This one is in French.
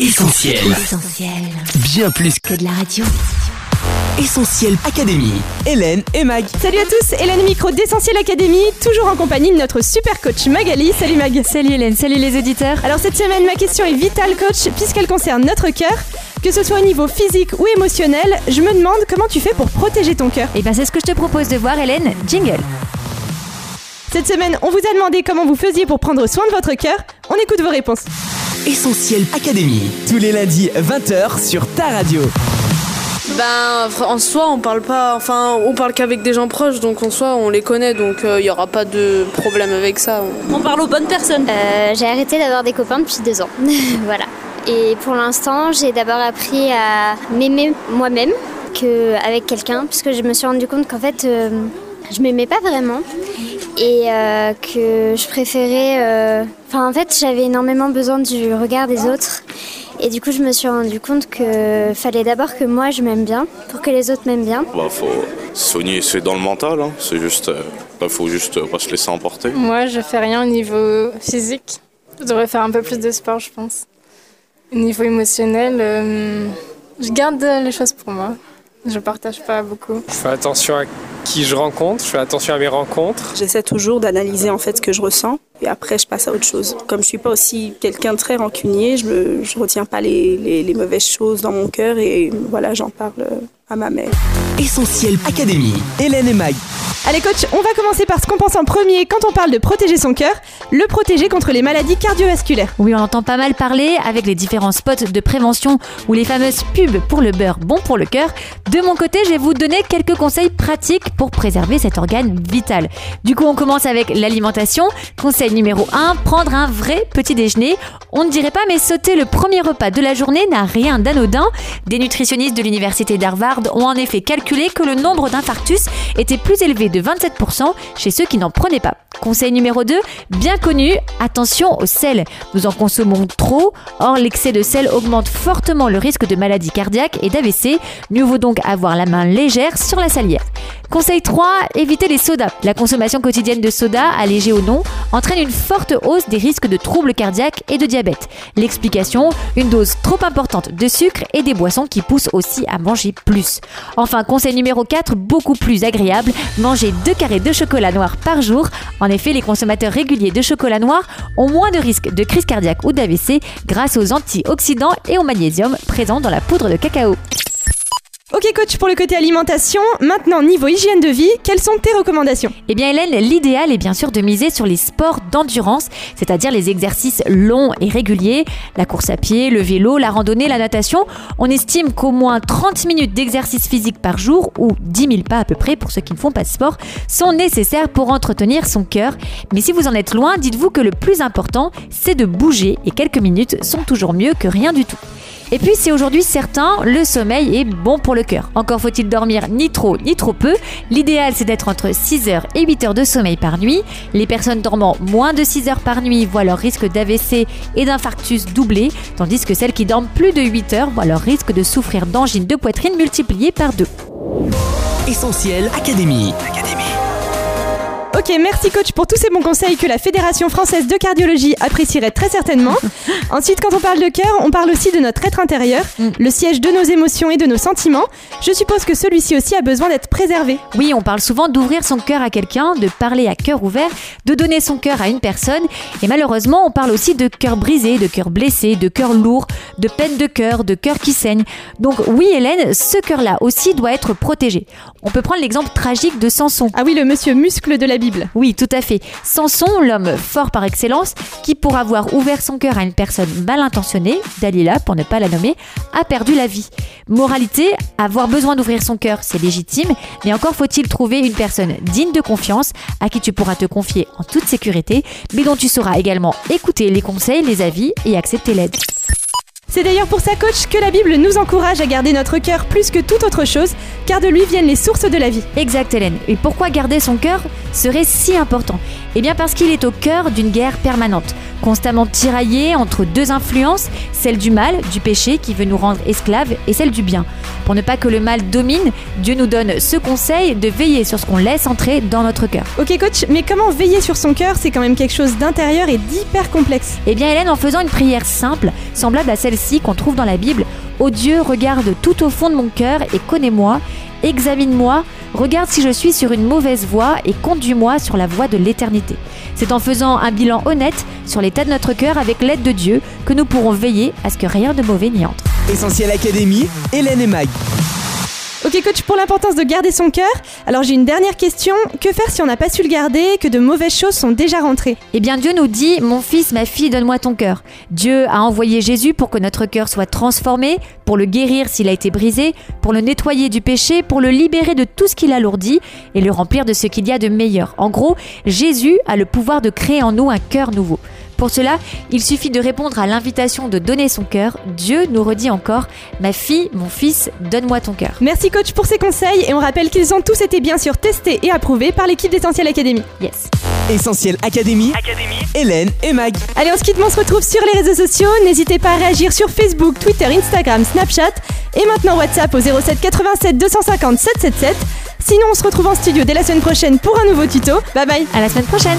Essentiel. Essentiel. Bien plus Que de la radio. Essentiel Académie. Hélène et Mag. Salut à tous, Hélène Micro d'Essentiel Academy, toujours en compagnie de notre super coach Magali. Salut Mag. Salut Hélène, salut les auditeurs. Alors cette semaine, ma question est vitale coach, puisqu'elle concerne notre cœur. Que ce soit au niveau physique ou émotionnel, je me demande comment tu fais pour protéger ton cœur. Et bien c'est ce que je te propose de voir Hélène, jingle. Cette semaine, on vous a demandé comment vous faisiez pour prendre soin de votre cœur. On écoute vos réponses. Essentiel Académie. Tous les lundis 20h sur ta radio. Ben, en soi, on parle pas, enfin, on parle qu'avec des gens proches, donc en soi, on les connaît, donc il n'y aura pas de problème avec ça. On parle aux bonnes personnes. Euh, j'ai arrêté d'avoir des copains depuis deux ans. voilà. Et pour l'instant, j'ai d'abord appris à m'aimer moi-même qu'avec quelqu'un, puisque je me suis rendu compte qu'en fait, euh, je m'aimais pas vraiment et euh, que je préférais. euh, Enfin, en fait, j'avais énormément besoin du regard des autres. Et du coup, je me suis rendu compte que fallait d'abord que moi je m'aime bien pour que les autres m'aiment bien. Bah, faut soigner, c'est dans le mental, hein. c'est juste, euh, bah, faut juste pas se laisser emporter. Moi, je fais rien au niveau physique. Je devrais faire un peu plus de sport, je pense. Au niveau émotionnel, euh, je garde les choses pour moi. Je partage pas beaucoup. Je fais attention à qui je rencontre, je fais attention à mes rencontres. J'essaie toujours d'analyser en fait ce que je ressens et après je passe à autre chose. Comme je suis pas aussi quelqu'un de très rancunier, je, me, je retiens pas les, les- les mauvaises choses dans mon cœur et voilà, j'en parle à ma mère. Essentiel Académie. Hélène et Mag. Allez coach, on va commencer par ce qu'on pense en premier quand on parle de protéger son cœur, le protéger contre les maladies cardiovasculaires. Oui, on entend pas mal parler avec les différents spots de prévention ou les fameuses pubs pour le beurre bon pour le cœur. De mon côté, je vais vous donner quelques conseils pratiques pour préserver cet organe vital. Du coup, on commence avec l'alimentation. Conseil numéro 1, prendre un vrai petit déjeuner. On ne dirait pas, mais sauter le premier repas de la journée n'a rien d'anodin. Des nutritionnistes de l'université d'Harvard ont en effet calculé que le nombre d'infarctus était plus élevé de 27% chez ceux qui n'en prenaient pas. Conseil numéro 2, bien connu, attention au sel. Nous en consommons trop, or l'excès de sel augmente fortement le risque de maladie cardiaque et d'AVC. Mieux vaut donc avoir la main légère sur la salière. Conseil 3, éviter les sodas. La consommation quotidienne de soda, allégée ou non, entraîne une forte hausse des risques de troubles cardiaques et de diabète. L'explication, une dose trop importante de sucre et des boissons qui poussent aussi à manger plus. Enfin, conseil numéro 4, beaucoup plus agréable, manger deux carrés de chocolat noir par jour. En effet, les consommateurs réguliers de chocolat noir ont moins de risques de crise cardiaque ou d'AVC grâce aux antioxydants et au magnésium présents dans la poudre de cacao. Ok coach pour le côté alimentation, maintenant niveau hygiène de vie, quelles sont tes recommandations? Eh bien Hélène, l'idéal est bien sûr de miser sur les sports d'endurance, c'est-à-dire les exercices longs et réguliers, la course à pied, le vélo, la randonnée, la natation. On estime qu'au moins 30 minutes d'exercice physique par jour, ou 10 000 pas à peu près pour ceux qui ne font pas de sport, sont nécessaires pour entretenir son cœur. Mais si vous en êtes loin, dites-vous que le plus important, c'est de bouger, et quelques minutes sont toujours mieux que rien du tout. Et puis, c'est aujourd'hui certain, le sommeil est bon pour le cœur. Encore faut-il dormir ni trop ni trop peu. L'idéal, c'est d'être entre 6 heures et 8 heures de sommeil par nuit. Les personnes dormant moins de 6 heures par nuit voient leur risque d'AVC et d'infarctus doubler, tandis que celles qui dorment plus de 8 heures voient leur risque de souffrir d'angine de poitrine multiplié par deux. Essentiel Académie. Ok, merci coach pour tous ces bons conseils que la Fédération française de cardiologie apprécierait très certainement. Ensuite, quand on parle de cœur, on parle aussi de notre être intérieur, le siège de nos émotions et de nos sentiments. Je suppose que celui-ci aussi a besoin d'être préservé. Oui, on parle souvent d'ouvrir son cœur à quelqu'un, de parler à cœur ouvert, de donner son cœur à une personne. Et malheureusement, on parle aussi de cœur brisé, de cœur blessé, de cœur lourd, de peine de cœur, de cœur qui saigne. Donc oui, Hélène, ce cœur-là aussi doit être protégé. On peut prendre l'exemple tragique de Samson. Ah oui, le monsieur muscle de la Oui, tout à fait. Samson, l'homme fort par excellence, qui pour avoir ouvert son cœur à une personne mal intentionnée, Dalila pour ne pas la nommer, a perdu la vie. Moralité, avoir besoin d'ouvrir son cœur, c'est légitime, mais encore faut-il trouver une personne digne de confiance à qui tu pourras te confier en toute sécurité, mais dont tu sauras également écouter les conseils, les avis et accepter l'aide. C'est d'ailleurs pour ça, coach, que la Bible nous encourage à garder notre cœur plus que toute autre chose, car de lui viennent les sources de la vie. Exact, Hélène. Et pourquoi garder son cœur serait si important? Eh bien parce qu'il est au cœur d'une guerre permanente, constamment tiraillé entre deux influences, celle du mal, du péché qui veut nous rendre esclaves, et celle du bien. Pour ne pas que le mal domine, Dieu nous donne ce conseil de veiller sur ce qu'on laisse entrer dans notre cœur. Ok, coach, mais comment veiller sur son cœur C'est quand même quelque chose d'intérieur et d'hyper complexe. Eh bien Hélène, en faisant une prière simple, semblable à celle-ci, qu'on trouve dans la Bible. Ô Dieu, regarde tout au fond de mon cœur et connais-moi, examine-moi, regarde si je suis sur une mauvaise voie et conduis-moi sur la voie de l'éternité. C'est en faisant un bilan honnête sur l'état de notre cœur avec l'aide de Dieu que nous pourrons veiller à ce que rien de mauvais n'y entre. Essentiel Académie, Hélène et Mag. Ok coach, pour l'importance de garder son cœur, alors j'ai une dernière question. Que faire si on n'a pas su le garder que de mauvaises choses sont déjà rentrées? Eh bien Dieu nous dit, mon fils, ma fille, donne-moi ton cœur. Dieu a envoyé Jésus pour que notre cœur soit transformé, pour le guérir s'il a été brisé, pour le nettoyer du péché, pour le libérer de tout ce qu'il alourdit et le remplir de ce qu'il y a de meilleur. En gros, Jésus a le pouvoir de créer en nous un cœur nouveau. Pour cela, il suffit de répondre à l'invitation de donner son cœur. Dieu nous redit encore, ma fille, mon fils, donne-moi ton cœur. Merci coach pour ces conseils et on rappelle qu'ils ont tous été bien sûr testés et approuvés par l'équipe d'Essentiel Academy. Yes. Essentiel Académie, Hélène et Mag. Allez, on se quitte, mais on se retrouve sur les réseaux sociaux. N'hésitez pas à réagir sur Facebook, Twitter, Instagram, Snapchat et maintenant WhatsApp au 07 87 250 777. Sinon, on se retrouve en studio dès la semaine prochaine pour un nouveau tuto. Bye bye. À la semaine prochaine.